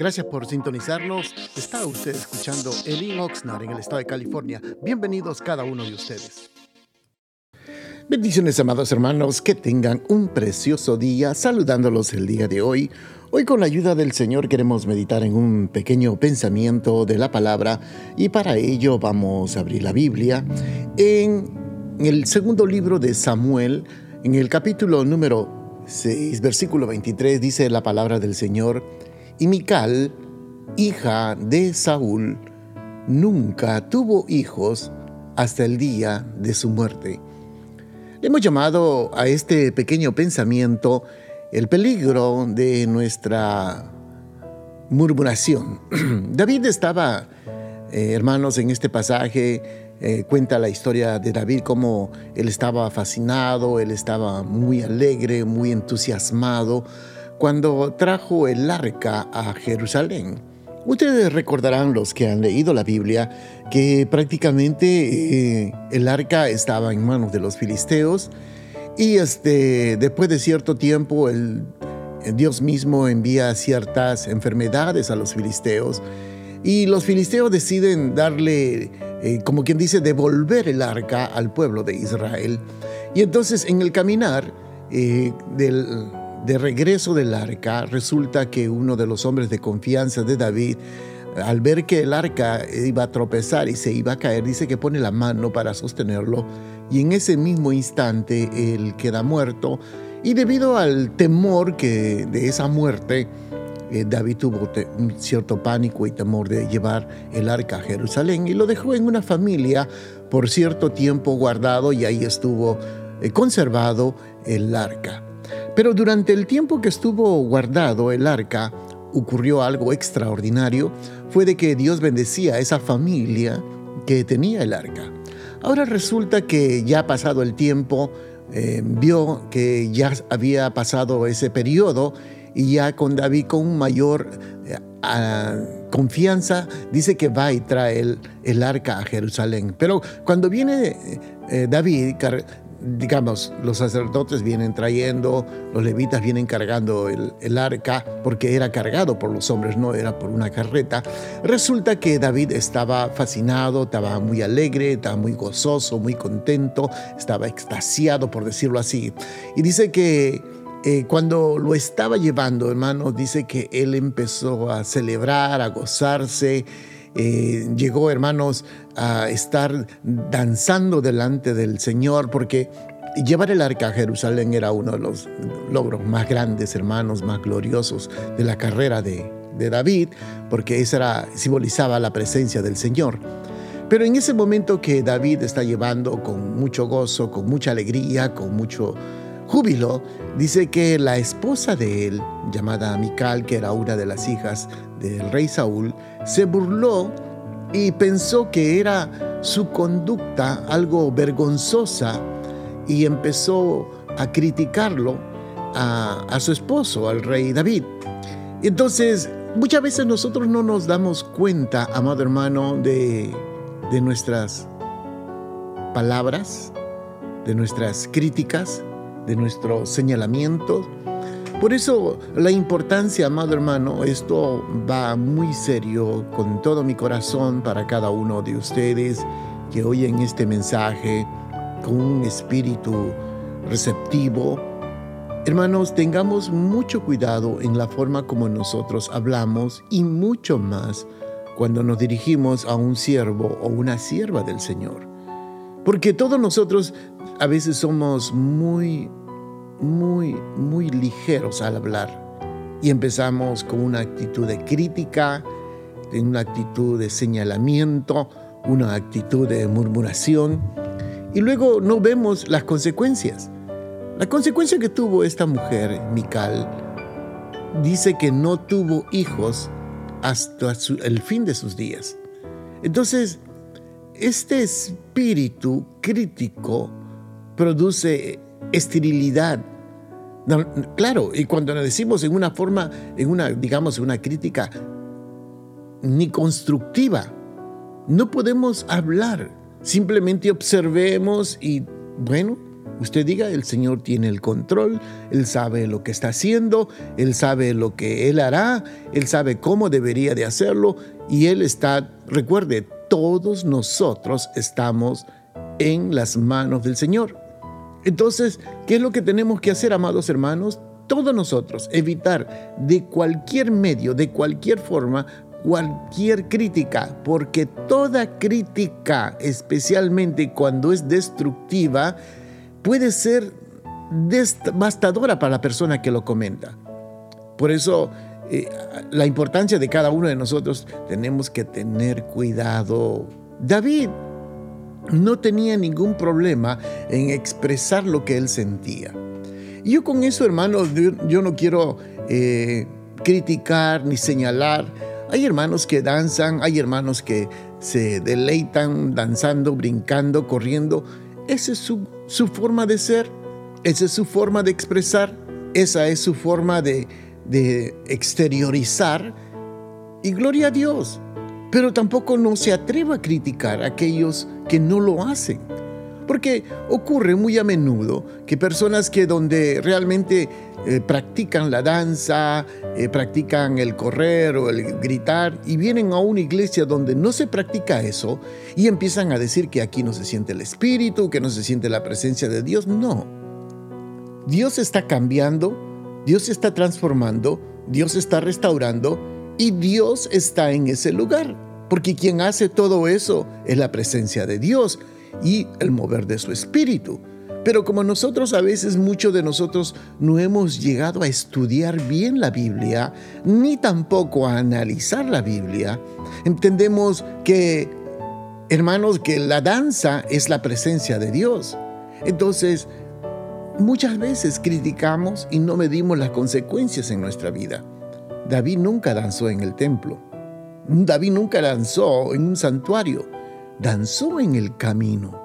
Gracias por sintonizarnos. Está usted escuchando Elin Oxnard en el estado de California. Bienvenidos cada uno de ustedes. Bendiciones, amados hermanos, que tengan un precioso día saludándolos el día de hoy. Hoy con la ayuda del Señor queremos meditar en un pequeño pensamiento de la palabra y para ello vamos a abrir la Biblia en el segundo libro de Samuel, en el capítulo número 6, versículo 23, dice la palabra del Señor, y Mical, hija de Saúl, nunca tuvo hijos hasta el día de su muerte. Hemos llamado a este pequeño pensamiento el peligro de nuestra murmuración. David estaba, eh, hermanos, en este pasaje eh, cuenta la historia de David, como él estaba fascinado, él estaba muy alegre, muy entusiasmado cuando trajo el arca a Jerusalén. Ustedes recordarán los que han leído la Biblia que prácticamente eh, el arca estaba en manos de los filisteos y este, después de cierto tiempo el, Dios mismo envía ciertas enfermedades a los filisteos y los filisteos deciden darle, eh, como quien dice, devolver el arca al pueblo de Israel. Y entonces en el caminar eh, del de regreso del arca, resulta que uno de los hombres de confianza de David, al ver que el arca iba a tropezar y se iba a caer, dice que pone la mano para sostenerlo y en ese mismo instante él queda muerto y debido al temor que de esa muerte, eh, David tuvo cierto pánico y temor de llevar el arca a Jerusalén y lo dejó en una familia por cierto tiempo guardado y ahí estuvo eh, conservado el arca. Pero durante el tiempo que estuvo guardado el arca, ocurrió algo extraordinario, fue de que Dios bendecía a esa familia que tenía el arca. Ahora resulta que ya pasado el tiempo, eh, vio que ya había pasado ese periodo y ya con David con mayor eh, confianza dice que va y trae el, arca a Jerusalén. Pero cuando viene eh, David digamos, los sacerdotes vienen trayendo, los levitas vienen cargando el, arca, porque era cargado por los hombres, no era por una carreta. Resulta que David estaba fascinado, estaba muy alegre, estaba muy gozoso, muy contento, estaba extasiado, por decirlo así. Y dice que eh, cuando lo estaba llevando, hermano, dice que él empezó a celebrar, a gozarse. Eh, llegó, hermanos, a estar danzando delante del Señor, porque llevar el arca a Jerusalén era uno de los logros más grandes, hermanos, más gloriosos de la carrera de, David, porque esa era, simbolizaba la presencia del Señor. Pero en ese momento que David está llevando con mucho gozo, con mucha alegría, con mucho júbilo, dice que la esposa de él, llamada Mical, que era una de las hijas del rey Saúl, se burló y pensó que era su conducta algo vergonzosa y empezó a criticarlo a, su esposo, al rey David. Entonces, muchas veces nosotros no nos damos cuenta, amado hermano, de nuestras palabras, de nuestras críticas, de nuestros señalamientos. Por eso la importancia, amado hermano, esto va muy serio con todo mi corazón para cada uno de ustedes que oyen este mensaje con un espíritu receptivo. Hermanos, tengamos mucho cuidado en la forma como nosotros hablamos y mucho más cuando nos dirigimos a un siervo o una sierva del Señor. Porque todos nosotros a veces somos muy muy, muy ligeros al hablar. Y empezamos con una actitud de crítica, una actitud de señalamiento, una actitud de murmuración. Y luego no vemos las consecuencias. La consecuencia que tuvo esta mujer, Mical, dice que no tuvo hijos hasta el fin de sus días. Entonces, este espíritu crítico produce esterilidad claro, y cuando nos decimos en una forma, en una, digamos, una crítica ni constructiva, no podemos hablar. Simplemente observemos y, bueno, usted diga, el Señor tiene el control, Él sabe lo que está haciendo, Él sabe lo que Él hará, Él sabe cómo debería de hacerlo y Él está, recuerde, todos nosotros estamos en las manos del Señor. Entonces, ¿qué es lo que tenemos que hacer, amados hermanos? Todos nosotros, evitar de cualquier medio, de cualquier forma, cualquier crítica, porque toda crítica, especialmente cuando es destructiva, puede ser devastadora para la persona que lo comenta. Por eso, eh, la importancia de cada uno de nosotros, tenemos que tener cuidado. David no tenía ningún problema en expresar lo que él sentía. Yo con eso, hermanos, yo, no quiero eh, criticar ni señalar. Hay hermanos que danzan, hay hermanos que se deleitan danzando, brincando, corriendo. Esa es su, su forma de ser, esa es su forma de expresar, esa es su forma de, de exteriorizar. Y gloria a Dios. Pero tampoco no se atreva a criticar a aquellos que no lo hacen. Porque ocurre muy a menudo que personas que donde realmente eh, practican la danza, eh, practican el correr o el gritar y vienen a una iglesia donde no se practica eso y empiezan a decir que aquí no se siente el espíritu, que no se siente la presencia de Dios. No. Dios está cambiando, Dios está transformando, Dios está restaurando y Dios está en ese lugar. Porque quien hace todo eso es la presencia de Dios y el mover de su espíritu. Pero como nosotros a veces, muchos de nosotros no hemos llegado a estudiar bien la Biblia, ni tampoco a analizar la Biblia, entendemos que, hermanos, que la danza es la presencia de Dios. Entonces, muchas veces criticamos y no medimos las consecuencias en nuestra vida. David nunca danzó en el templo. David nunca danzó en un santuario. Danzó en el camino.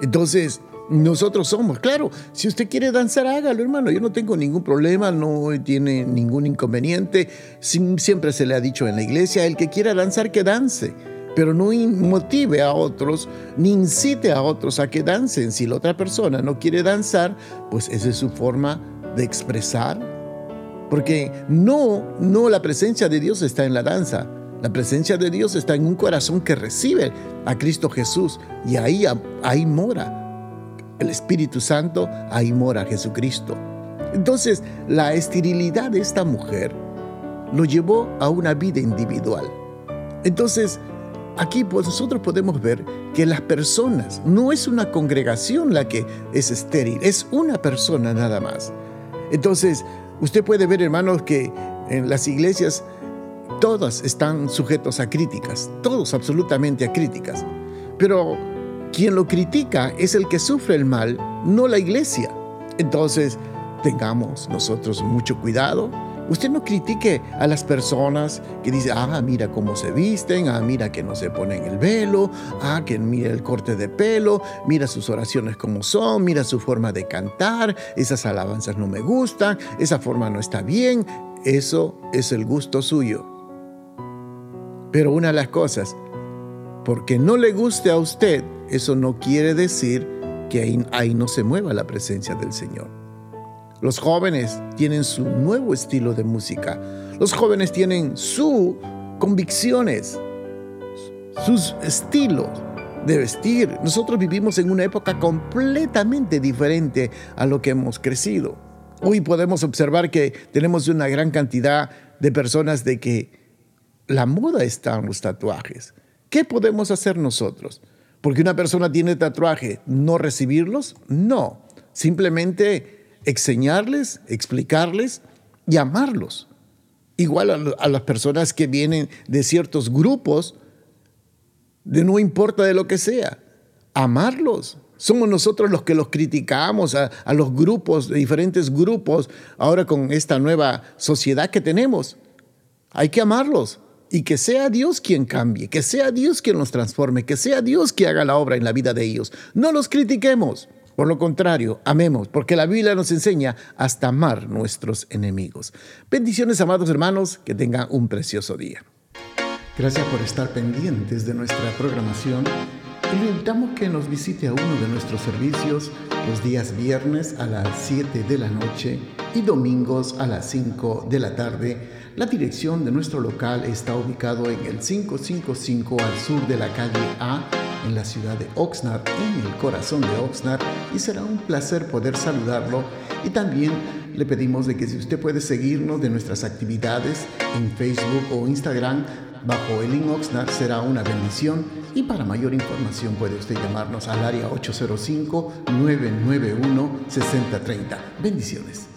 Entonces, nosotros somos, claro, si usted quiere danzar, hágalo, hermano. Yo no tengo ningún problema, no tiene ningún inconveniente. Siempre se le ha dicho en la iglesia, el que quiera danzar, que dance. Pero no motive a otros, ni incite a otros a que dancen. Si la otra persona no quiere danzar, pues esa es su forma de expresar. Porque no, no, la presencia de Dios está en la danza. La presencia de Dios está en un corazón que recibe a Cristo Jesús y ahí, ahí mora el Espíritu Santo, ahí mora Jesucristo. Entonces, la esterilidad de esta mujer lo llevó a una vida individual. Entonces, aquí pues, nosotros podemos ver que las personas, no es una congregación la que es estéril, es una persona nada más. Entonces, usted puede ver, hermanos, que en las iglesias todas están sujetos a críticas, todos absolutamente a críticas. Pero quien lo critica es el que sufre el mal, no la iglesia. Entonces, tengamos nosotros mucho cuidado. Usted no critique a las personas que dicen, ah, mira cómo se visten, ah, mira que no se ponen el velo, ah, que mira el corte de pelo, mira sus oraciones como son, mira su forma de cantar, esas alabanzas no me gustan, esa forma no está bien, eso es el gusto suyo. Pero una de las cosas, porque no le guste a usted, eso no quiere decir que ahí, no se mueva la presencia del Señor. Los jóvenes tienen su nuevo estilo de música. Los jóvenes tienen sus convicciones, sus estilos de vestir. Nosotros vivimos en una época completamente diferente a lo que hemos crecido. Hoy podemos observar que tenemos una gran cantidad de personas de que la moda está en los tatuajes. ¿Qué podemos hacer nosotros? Porque una persona tiene tatuaje, ¿no recibirlos? No. Simplemente enseñarles, explicarles y amarlos. Igual a, las personas que vienen de ciertos grupos, de no importa de lo que sea, amarlos. Somos nosotros los que los criticamos a, a los grupos, diferentes grupos, ahora con esta nueva sociedad que tenemos. Hay que amarlos, y que sea Dios quien cambie, que sea Dios quien los transforme, que sea Dios quien haga la obra en la vida de ellos. No los critiquemos. Por lo contrario, amemos, porque la Biblia nos enseña hasta amar nuestros enemigos. Bendiciones, amados hermanos, que tengan un precioso día. Gracias por estar pendientes de nuestra programación y lo invitamos que nos visite a uno de nuestros servicios los días viernes a las 7 de la noche y domingos a las 5 de la tarde. La dirección de nuestro local está ubicado en el 555 al sur de la calle A en la ciudad de Oxnard, en el corazón de Oxnard, y será un placer poder saludarlo. Y también le pedimos de que si usted puede seguirnos de nuestras actividades en Facebook o Instagram bajo el Oxnard será una bendición y para mayor información puede usted llamarnos al área 805-991-6030. Bendiciones.